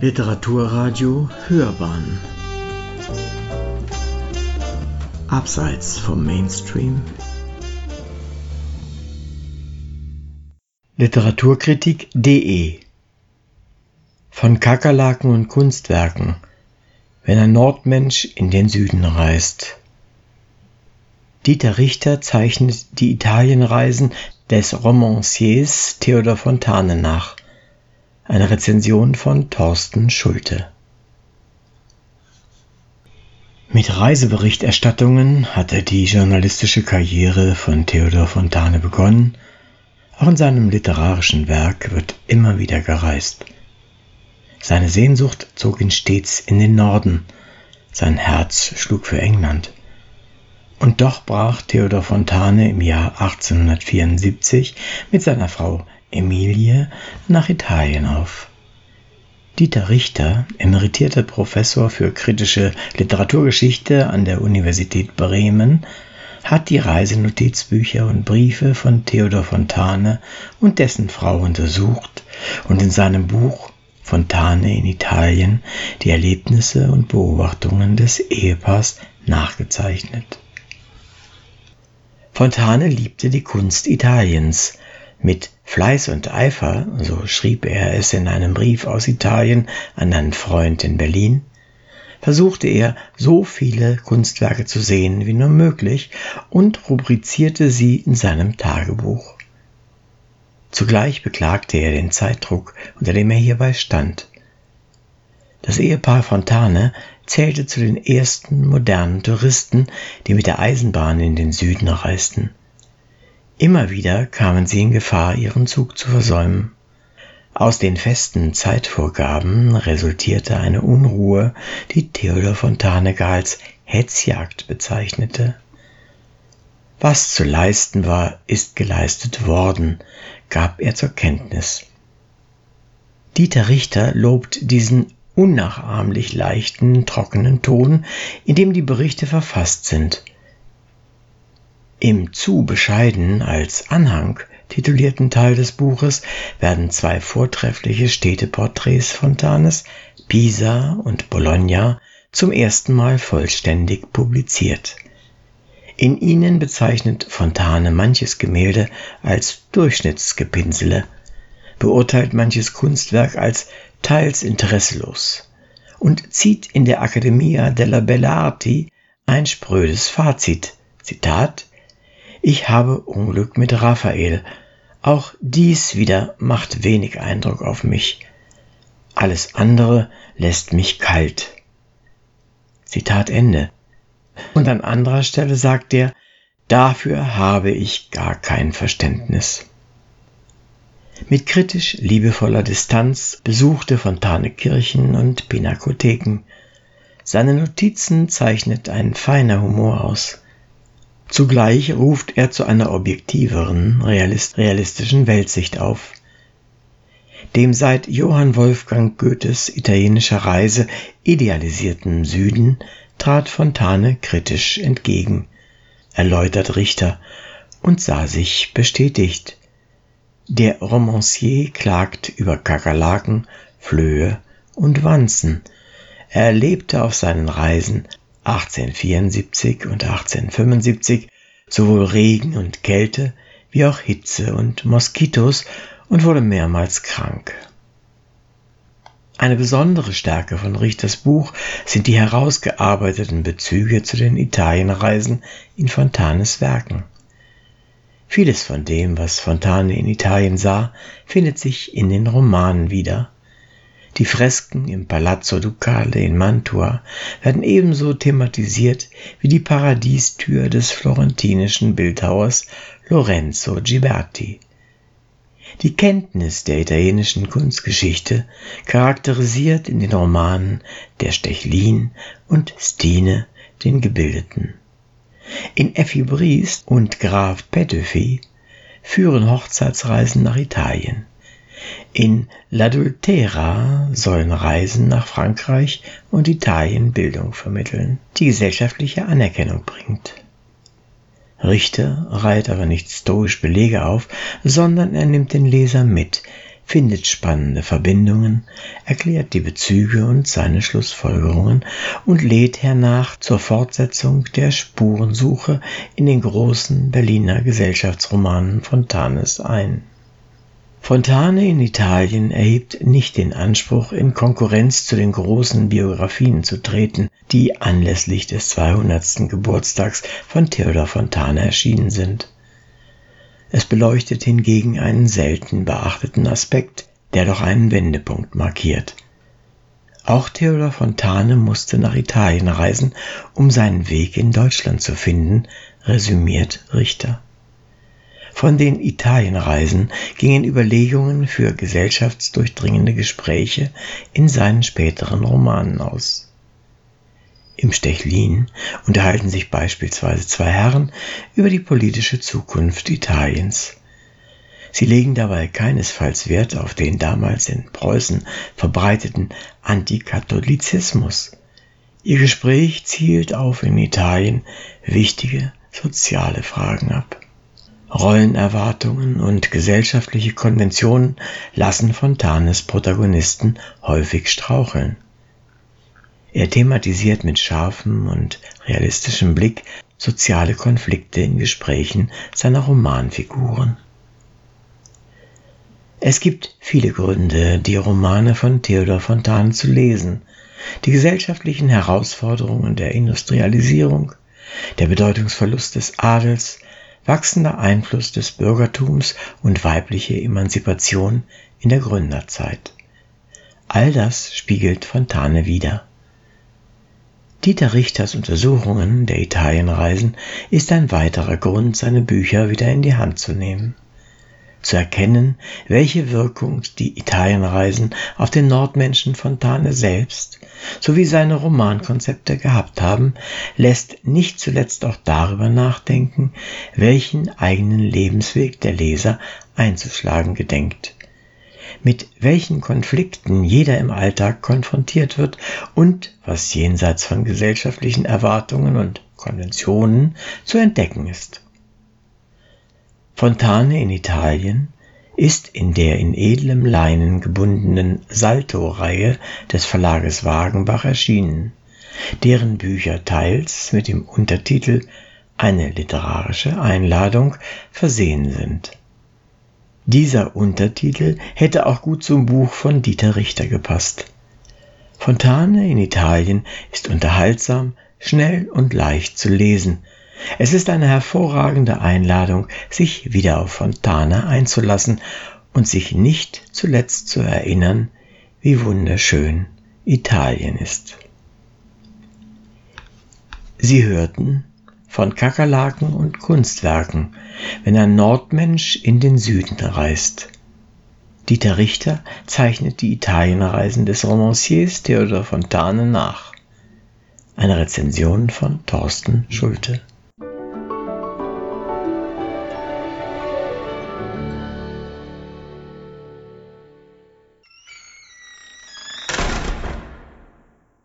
Literaturradio Hörbahn Abseits vom Mainstream Literaturkritik.de Von Kakerlaken und Kunstwerken, wenn ein Nordmensch in den Süden reist. Dieter Richter zeichnet die Italienreisen des Romanciers Theodor Fontane nach. Eine Rezension von Thorsten Schulte. Mit Reiseberichterstattungen hatte die journalistische Karriere von Theodor Fontane begonnen. Auch in seinem literarischen Werk wird immer wieder gereist. Seine Sehnsucht zog ihn stets in den Norden, sein Herz schlug für England. Und doch brach Theodor Fontane im Jahr 1874 mit seiner Frau Emilie nach Italien auf. Dieter Richter, emeritierter Professor für kritische Literaturgeschichte an der Universität Bremen, hat die Reisenotizbücher und Briefe von Theodor Fontane und dessen Frau untersucht und in seinem Buch Fontane in Italien die Erlebnisse und Beobachtungen des Ehepaars nachgezeichnet. Fontane liebte die Kunst Italiens, mit Fleiß und Eifer, so schrieb er es in einem Brief aus Italien an einen Freund in Berlin, versuchte er, so viele Kunstwerke zu sehen wie nur möglich und rubrizierte sie in seinem Tagebuch. Zugleich beklagte er den Zeitdruck, unter dem er hierbei stand. Das Ehepaar Fontane zählte zu den ersten modernen Touristen, die mit der Eisenbahn in den Süden reisten. Immer wieder kamen sie in Gefahr, ihren Zug zu versäumen. Aus den festen Zeitvorgaben resultierte eine Unruhe, die Theodor Fontane als Hetzjagd bezeichnete. Was zu leisten war, ist geleistet worden, gab er zur Kenntnis. Dieter Richter lobt diesen unnachahmlich leichten, trockenen Ton, in dem die Berichte verfasst sind – im zu bescheiden als Anhang titulierten Teil des Buches werden zwei vortreffliche Städteporträts Fontanes, Pisa und Bologna, zum ersten Mal vollständig publiziert. In ihnen bezeichnet Fontane manches Gemälde als Durchschnittsgepinsele, beurteilt manches Kunstwerk als teils interesselos und zieht in der Accademia della Belle Arti ein sprödes Fazit. Zitat ich habe Unglück mit Raphael. Auch dies wieder macht wenig Eindruck auf mich. Alles andere lässt mich kalt. Zitat Ende. Und an anderer Stelle sagt er, dafür habe ich gar kein Verständnis. Mit kritisch liebevoller Distanz besuchte Fontane Kirchen und Pinakotheken. Seine Notizen zeichnet ein feiner Humor aus. Zugleich ruft er zu einer objektiveren, realistischen Weltsicht auf. Dem seit Johann Wolfgang Goethes italienischer Reise idealisierten Süden trat Fontane kritisch entgegen, erläutert Richter und sah sich bestätigt. Der Romancier klagt über Kakerlaken, Flöhe und Wanzen. Er erlebte auf seinen Reisen 1874 und 1875 sowohl Regen und Kälte wie auch Hitze und Moskitos und wurde mehrmals krank. Eine besondere Stärke von Richters Buch sind die herausgearbeiteten Bezüge zu den Italienreisen in Fontanes Werken. Vieles von dem, was Fontane in Italien sah, findet sich in den Romanen wieder, die Fresken im Palazzo Ducale in Mantua werden ebenso thematisiert wie die Paradiestür des florentinischen Bildhauers Lorenzo Ghiberti. Die Kenntnis der italienischen Kunstgeschichte charakterisiert in den Romanen der Stechlin und Stine den Gebildeten. In Effi Briest und Graf Petőfi führen Hochzeitsreisen nach Italien. In L'Adultera sollen Reisen nach Frankreich und Italien Bildung vermitteln, die gesellschaftliche Anerkennung bringt. Richter reiht aber nicht stoisch Belege auf, sondern er nimmt den Leser mit, findet spannende Verbindungen, erklärt die Bezüge und seine Schlussfolgerungen und lädt hernach zur Fortsetzung der Spurensuche in den großen Berliner Gesellschaftsromanen Fontanes ein. Fontane in Italien erhebt nicht den Anspruch, in Konkurrenz zu den großen Biografien zu treten, die anlässlich des 200. Geburtstags von Theodor Fontane erschienen sind. Es beleuchtet hingegen einen selten beachteten Aspekt, der doch einen Wendepunkt markiert. Auch Theodor Fontane musste nach Italien reisen, um seinen Weg in Deutschland zu finden, resümiert Richter. Von den Italienreisen gingen Überlegungen für gesellschaftsdurchdringende Gespräche in seinen späteren Romanen aus. Im Stechlin unterhalten sich beispielsweise zwei Herren über die politische Zukunft Italiens. Sie legen dabei keinesfalls Wert auf den damals in Preußen verbreiteten Antikatholizismus. Ihr Gespräch zielt auf in Italien wichtige soziale Fragen ab. Rollenerwartungen und gesellschaftliche Konventionen lassen Fontanes Protagonisten häufig straucheln. Er thematisiert mit scharfem und realistischem Blick soziale Konflikte in Gesprächen seiner Romanfiguren. Es gibt viele Gründe, die Romane von Theodor Fontane zu lesen. Die gesellschaftlichen Herausforderungen der Industrialisierung, der Bedeutungsverlust des Adels, wachsender Einfluss des Bürgertums und weibliche Emanzipation in der Gründerzeit. All das spiegelt Fontane wider. Dieter Richters Untersuchungen der Italienreisen ist ein weiterer Grund, seine Bücher wieder in die Hand zu nehmen. Zu erkennen, welche Wirkung die Italienreisen auf den Nordmenschen Fontane selbst sowie seine Romankonzepte gehabt haben, lässt nicht zuletzt auch darüber nachdenken, welchen eigenen Lebensweg der Leser einzuschlagen gedenkt mit welchen Konflikten jeder im Alltag konfrontiert wird und was jenseits von gesellschaftlichen Erwartungen und Konventionen zu entdecken ist. Fontane in Italien ist in der in edlem Leinen gebundenen Salto-Reihe des Verlages Wagenbach erschienen, deren Bücher teils mit dem Untertitel Eine literarische Einladung versehen sind. Dieser Untertitel hätte auch gut zum Buch von Dieter Richter gepasst. Fontane in Italien ist unterhaltsam, schnell und leicht zu lesen. Es ist eine hervorragende Einladung, sich wieder auf Fontane einzulassen und sich nicht zuletzt zu erinnern, wie wunderschön Italien ist. Sie hörten von Kakerlaken und Kunstwerken, wenn ein Nordmensch in den Süden reist. Dieter Richter zeichnet die Italienreisen des Romanciers Theodor Fontane nach. Eine Rezension von Thorsten Schulte.